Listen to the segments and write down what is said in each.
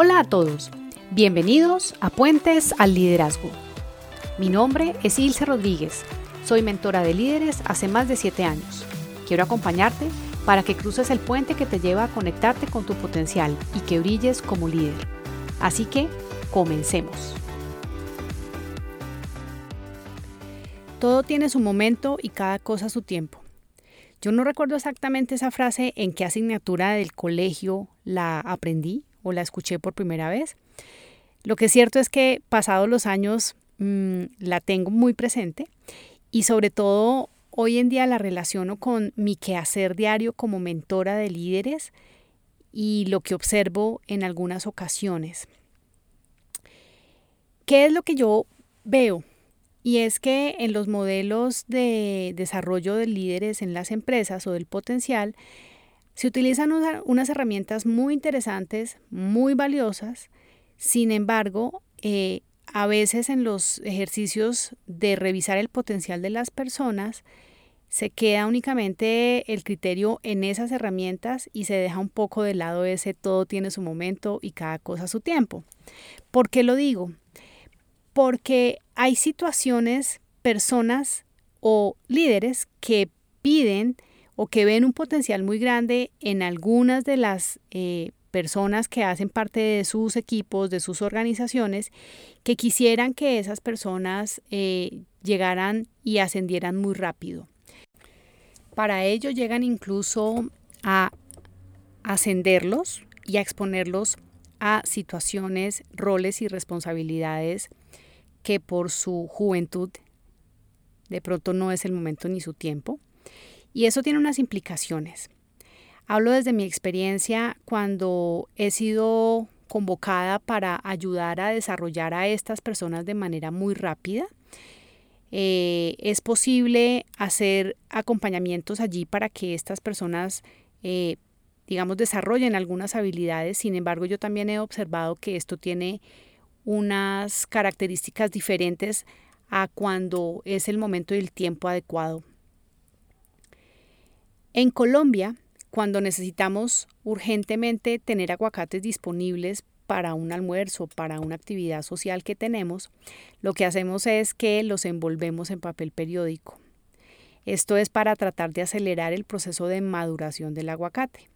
Hola a todos, bienvenidos a Puentes al Liderazgo. Mi nombre es Ilse Rodríguez, soy mentora de líderes hace más de 7 años. Quiero acompañarte para que cruces el puente que te lleva a conectarte con tu potencial y que brilles como líder. Así que, comencemos. Todo tiene su momento y cada cosa su tiempo. Yo no recuerdo exactamente esa frase en qué asignatura del colegio la aprendí, o la escuché por primera vez. Lo que es cierto es que pasados los años mm, la tengo muy presente y sobre todo hoy en día la relaciono con mi quehacer diario como mentora de líderes y lo que observo en algunas ocasiones. ¿Qué es lo que yo veo? Y es que en los modelos de desarrollo de líderes en las empresas o del potencial, se utilizan unas herramientas muy interesantes, muy valiosas, sin embargo, eh, a veces en los ejercicios de revisar el potencial de las personas, se queda únicamente el criterio en esas herramientas y se deja un poco de lado ese todo tiene su momento y cada cosa su tiempo. ¿Por qué lo digo? Porque hay situaciones, personas o líderes que piden o que ven un potencial muy grande en algunas de las eh, personas que hacen parte de sus equipos, de sus organizaciones, que quisieran que esas personas eh, llegaran y ascendieran muy rápido. Para ello llegan incluso a ascenderlos y a exponerlos a situaciones, roles y responsabilidades que por su juventud de pronto no es el momento ni su tiempo y eso tiene unas implicaciones. Hablo desde mi experiencia cuando he sido convocada para ayudar a desarrollar a estas personas de manera muy rápida. Eh, es posible hacer acompañamientos allí para que estas personas, eh, digamos, desarrollen algunas habilidades. Sin embargo, yo también he observado que esto tiene unas características diferentes a cuando es el momento y el tiempo adecuado en Colombia, cuando necesitamos urgentemente tener aguacates disponibles para un almuerzo, para una actividad social que tenemos, lo que hacemos es que los envolvemos en papel periódico. Esto es para tratar de acelerar el proceso de maduración del aguacate.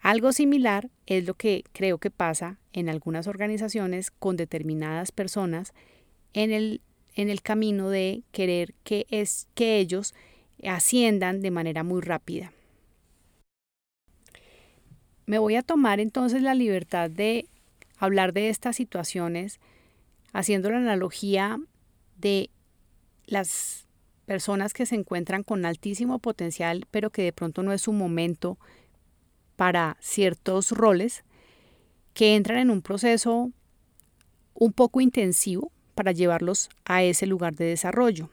Algo similar es lo que creo que pasa en algunas organizaciones con determinadas personas en el, en el camino de querer que, es, que ellos asciendan de manera muy rápida. Me voy a tomar entonces la libertad de hablar de estas situaciones haciendo la analogía de las personas que se encuentran con altísimo potencial, pero que de pronto no es su momento para ciertos roles, que entran en un proceso un poco intensivo para llevarlos a ese lugar de desarrollo.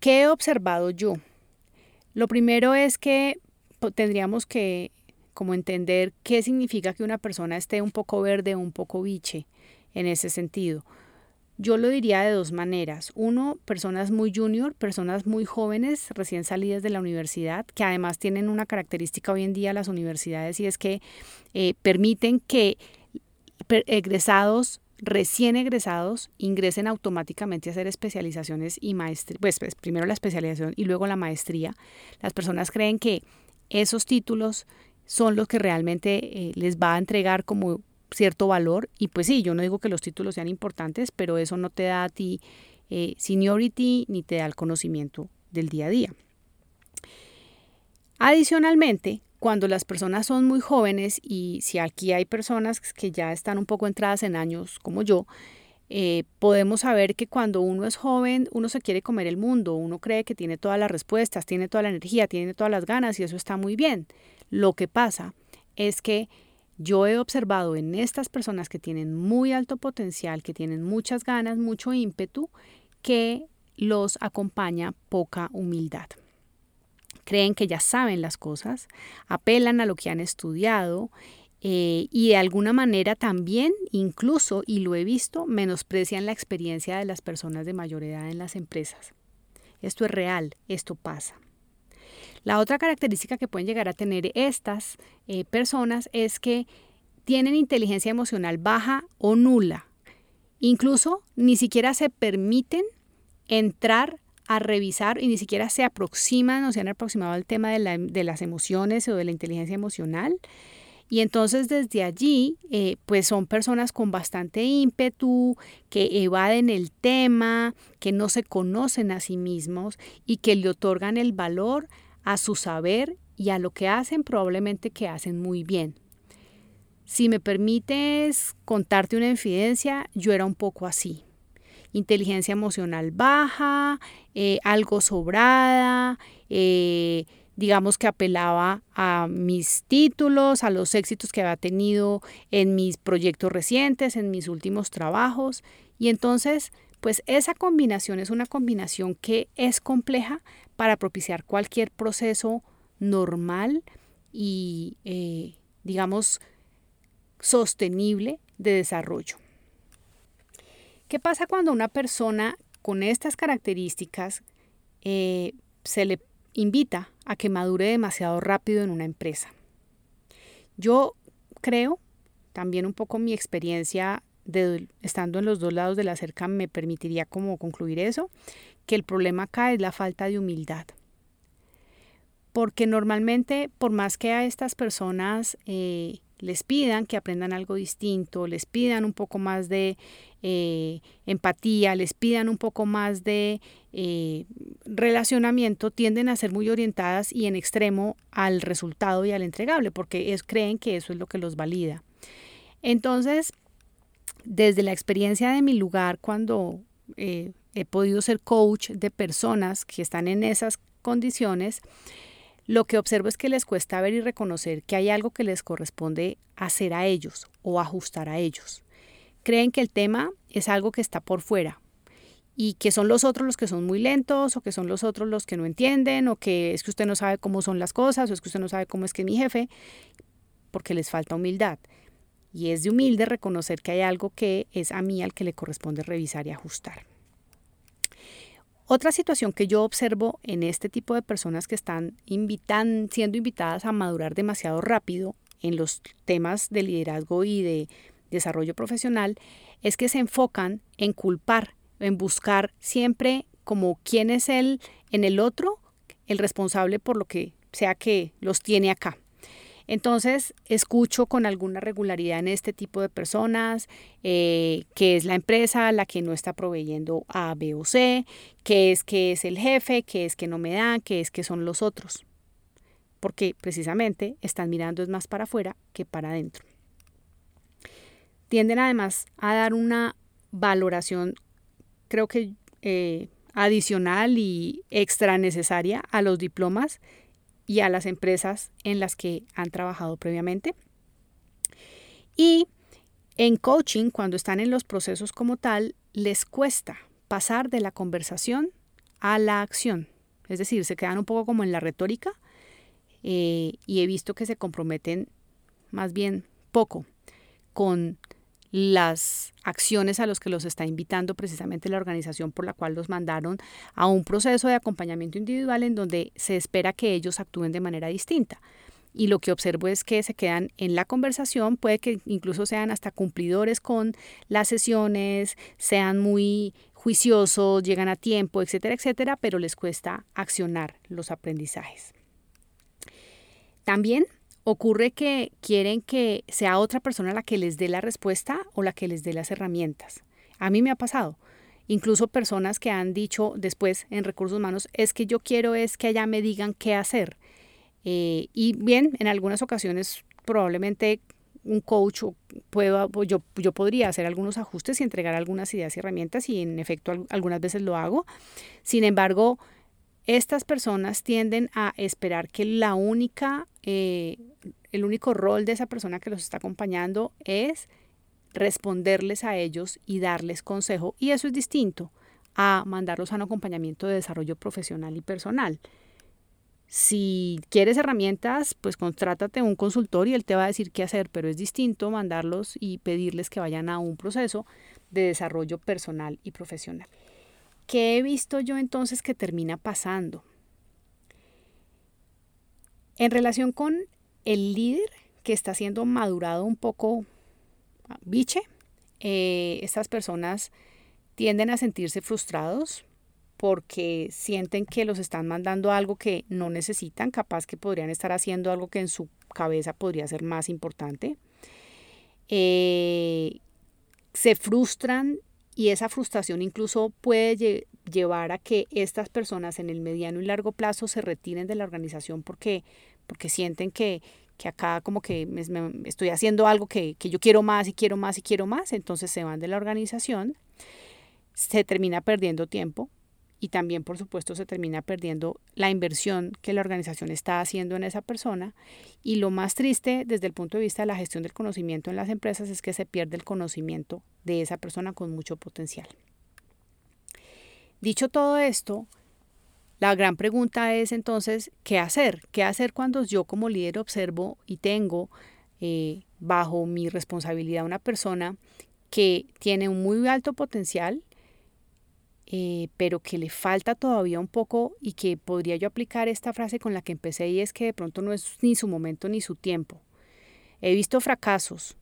¿Qué he observado yo? Lo primero es que tendríamos que como entender qué significa que una persona esté un poco verde un poco biche en ese sentido. Yo lo diría de dos maneras. Uno, personas muy junior, personas muy jóvenes, recién salidas de la universidad, que además tienen una característica hoy en día las universidades y es que eh, permiten que egresados recién egresados ingresen automáticamente a hacer especializaciones y maestría, pues, pues, primero la especialización y luego la maestría. Las personas creen que esos títulos son los que realmente eh, les va a entregar como cierto valor y pues sí, yo no digo que los títulos sean importantes, pero eso no te da a ti eh, seniority ni te da el conocimiento del día a día. Adicionalmente, cuando las personas son muy jóvenes y si aquí hay personas que ya están un poco entradas en años como yo, eh, podemos saber que cuando uno es joven, uno se quiere comer el mundo, uno cree que tiene todas las respuestas, tiene toda la energía, tiene todas las ganas y eso está muy bien. Lo que pasa es que yo he observado en estas personas que tienen muy alto potencial, que tienen muchas ganas, mucho ímpetu, que los acompaña poca humildad creen que ya saben las cosas, apelan a lo que han estudiado eh, y de alguna manera también, incluso, y lo he visto, menosprecian la experiencia de las personas de mayor edad en las empresas. Esto es real, esto pasa. La otra característica que pueden llegar a tener estas eh, personas es que tienen inteligencia emocional baja o nula. Incluso ni siquiera se permiten entrar a revisar y ni siquiera se aproximan o se han aproximado al tema de, las emociones o de la inteligencia emocional. Y entonces desde allí, eh, pues son personas con bastante ímpetu, que evaden el tema, que no se conocen a sí mismos y que le otorgan el valor a su saber y a lo que hacen, probablemente que hacen muy bien. Si me permites contarte una infidencia, yo era un poco así inteligencia emocional baja, eh, algo sobrada, eh, digamos que apelaba a mis títulos, a los éxitos que había tenido en mis proyectos recientes, en mis últimos trabajos. Y entonces, pues esa combinación es una combinación que es compleja para propiciar cualquier proceso normal y, eh, digamos, sostenible de desarrollo. ¿Qué pasa cuando una persona con estas características eh, se le invita a que madure demasiado rápido en una empresa? Yo creo, también un poco mi experiencia de, estando en los dos lados de la cerca me permitiría como concluir eso, que el problema acá es la falta de humildad. Porque normalmente, por más que a estas personas eh, les pidan que aprendan algo distinto, les pidan un poco más de eh, empatía, les pidan un poco más de eh, relacionamiento, tienden a ser muy orientadas y en extremo al resultado y al entregable, porque creen que eso es lo que los valida. Entonces, desde la experiencia de mi lugar, cuando eh, he podido ser coach de personas que están en esas condiciones, lo que observo es que les cuesta ver y reconocer que hay algo que les corresponde hacer a ellos o ajustar a ellos. Creen que el tema es algo que está por fuera y que son los otros los que son muy lentos o que son los otros los que no entienden o que es que usted no sabe cómo son las cosas o es que usted no sabe cómo es que es mi jefe porque les falta humildad. Y es de humilde reconocer que hay algo que es a mí al que le corresponde revisar y ajustar. Otra situación que yo observo en este tipo de personas que están siendo invitadas a madurar demasiado rápido en los temas de liderazgo y de desarrollo profesional es que se enfocan en culpar, en buscar siempre como quién es él en el otro, el responsable por lo que sea que los tiene acá. Entonces, escucho con alguna regularidad en este tipo de personas eh, que es la empresa la que no está proveyendo A, B o C, que es que es el jefe, que es que no me da, que es que son los otros. Porque precisamente están mirando es más para afuera que para adentro. Tienden además a dar una valoración, creo que eh, adicional y extra necesaria a los diplomas y a las empresas en las que han trabajado previamente. Y en coaching, cuando están en los procesos como tal, les cuesta pasar de la conversación a la acción. Es decir, se quedan un poco como en la retórica eh, y he visto que se comprometen más bien poco con las acciones a los que los está invitando precisamente la organización por la cual los mandaron a un proceso de acompañamiento individual en donde se espera que ellos actúen de manera distinta. Y lo que observo es que se quedan en la conversación, puede que incluso sean hasta cumplidores con las sesiones, sean muy juiciosos, llegan a tiempo, etcétera, etcétera, pero les cuesta accionar los aprendizajes. También ocurre que quieren que sea otra persona la que les dé la respuesta o la que les dé las herramientas. A mí me ha pasado. Incluso personas que han dicho después en recursos humanos, es que yo quiero es que allá me digan qué hacer. Eh, y bien, en algunas ocasiones probablemente un coach pueda, yo, yo podría hacer algunos ajustes y entregar algunas ideas y herramientas y en efecto algunas veces lo hago. Sin embargo, estas personas tienden a esperar que la única, eh, el único rol de esa persona que los está acompañando es responderles a ellos y darles consejo. Y eso es distinto a mandarlos a un acompañamiento de desarrollo profesional y personal. Si quieres herramientas, pues contrátate un consultor y él te va a decir qué hacer, pero es distinto mandarlos y pedirles que vayan a un proceso de desarrollo personal y profesional. ¿Qué he visto yo entonces que termina pasando? En relación con el líder que está siendo madurado un poco ah, biche, eh, estas personas tienden a sentirse frustrados porque sienten que los están mandando algo que no necesitan, capaz que podrían estar haciendo algo que en su cabeza podría ser más importante. Eh, se frustran y esa frustración incluso puede llevar a que estas personas en el mediano y largo plazo se retiren de la organización porque, porque sienten que, que acá como que me, estoy haciendo algo que, que, yo quiero más y quiero más y quiero más, entonces se van de la organización, se termina perdiendo tiempo y también por supuesto se termina perdiendo la inversión que la organización está haciendo en esa persona y lo más triste desde el punto de vista de la gestión del conocimiento en las empresas es que se pierde el conocimiento de esa persona con mucho potencial. Dicho todo esto, la gran pregunta es entonces, ¿qué hacer? ¿Qué hacer cuando yo como líder observo y tengo eh, bajo mi responsabilidad una persona que tiene un muy alto potencial, eh, pero que le falta todavía un poco y que podría yo aplicar esta frase con la que empecé y es que de pronto no es ni su momento ni su tiempo. He visto fracasos,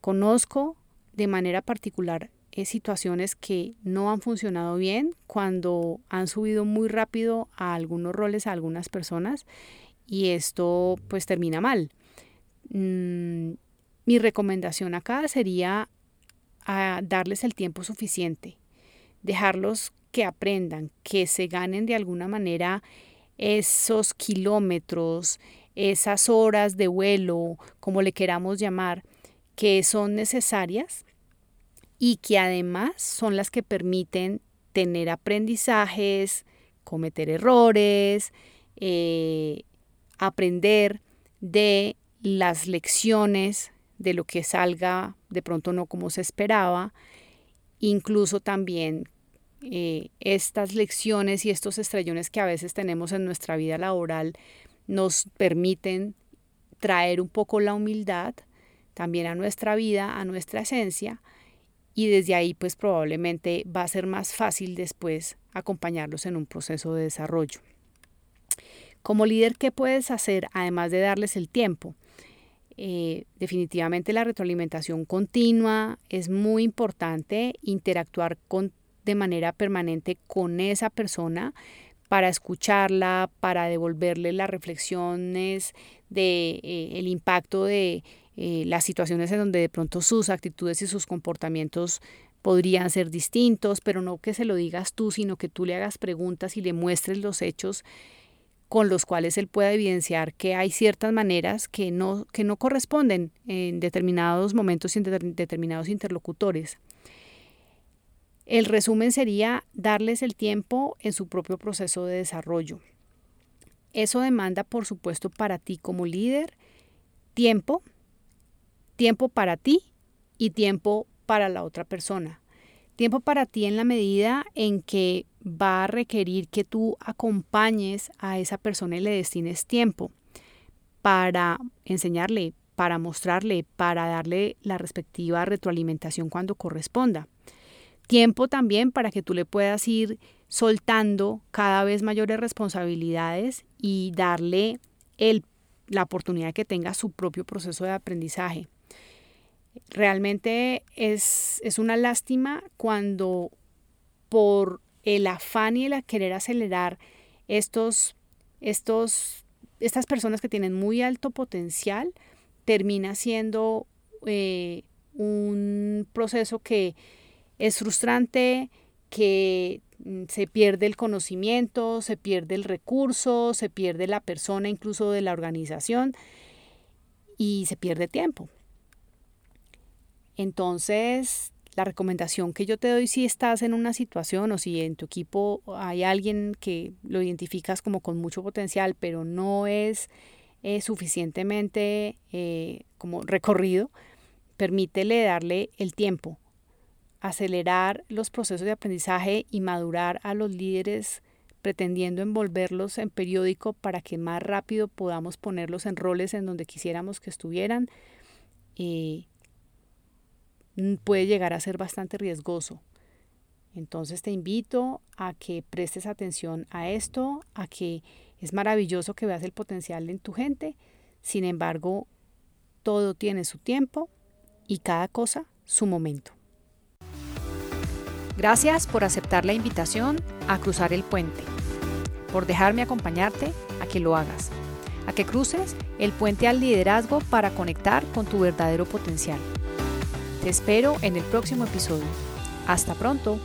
conozco de manera particular eh, situaciones que no han funcionado bien cuando han subido muy rápido a algunos roles a algunas personas y esto pues termina mal. Mm, mi recomendación acá sería a darles el tiempo suficiente dejarlos que aprendan, que se ganen de alguna manera esos kilómetros, esas horas de vuelo, como le queramos llamar, que son necesarias y que además son las que permiten tener aprendizajes, cometer errores, eh, aprender de las lecciones de lo que salga de pronto no como se esperaba incluso también eh, estas lecciones y estos estrellones que a veces tenemos en nuestra vida laboral nos permiten traer un poco la humildad también a nuestra vida, a nuestra esencia, y desde ahí pues probablemente va a ser más fácil después acompañarlos en un proceso de desarrollo. Como líder, ¿qué puedes hacer además de darles el tiempo? Eh, definitivamente la retroalimentación continua es muy importante, interactuar con, de manera permanente con esa persona para escucharla, para devolverle las reflexiones de eh, el impacto de eh, las situaciones en donde de pronto sus actitudes y sus comportamientos podrían ser distintos, pero no que se lo digas tú, sino que tú le hagas preguntas y le muestres los hechos con los cuales él pueda evidenciar que hay ciertas maneras que no, que no corresponden en determinados momentos y en determinados interlocutores. El resumen sería darles el tiempo en su propio proceso de desarrollo. Eso demanda, por supuesto, para ti como líder, tiempo, tiempo para ti y tiempo para la otra persona. Tiempo para ti en la medida en que va a requerir que tú acompañes a esa persona y le destines tiempo para enseñarle, para mostrarle, para darle la respectiva retroalimentación cuando corresponda. Tiempo también para que tú le puedas ir soltando cada vez mayores responsabilidades y darle el, la oportunidad que tenga su propio proceso de aprendizaje. Realmente es, es una lástima cuando por el afán y el querer acelerar estos, estos, estas personas que tienen muy alto potencial, termina siendo eh, un proceso que es frustrante, que mm, se pierde el conocimiento, se pierde el recurso, se pierde la persona incluso de la organización y se pierde tiempo. Entonces, la recomendación que yo te doy si estás en una situación o si en tu equipo hay alguien que lo identificas como con mucho potencial, pero no es eh, suficientemente eh, como recorrido, permítele darle el tiempo, acelerar los procesos de aprendizaje y madurar a los líderes pretendiendo envolverlos en periódico para que más rápido podamos ponerlos en roles en donde quisiéramos que estuvieran. Eh, puede llegar a ser bastante riesgoso. Entonces te invito a que prestes atención a esto, a que es maravilloso que veas el potencial en tu gente, sin embargo, todo tiene su tiempo y cada cosa su momento. Gracias por aceptar la invitación a cruzar el puente, por dejarme acompañarte a que lo hagas, a que cruces el puente al liderazgo para conectar con tu verdadero potencial. Te espero en el próximo episodio. Hasta pronto.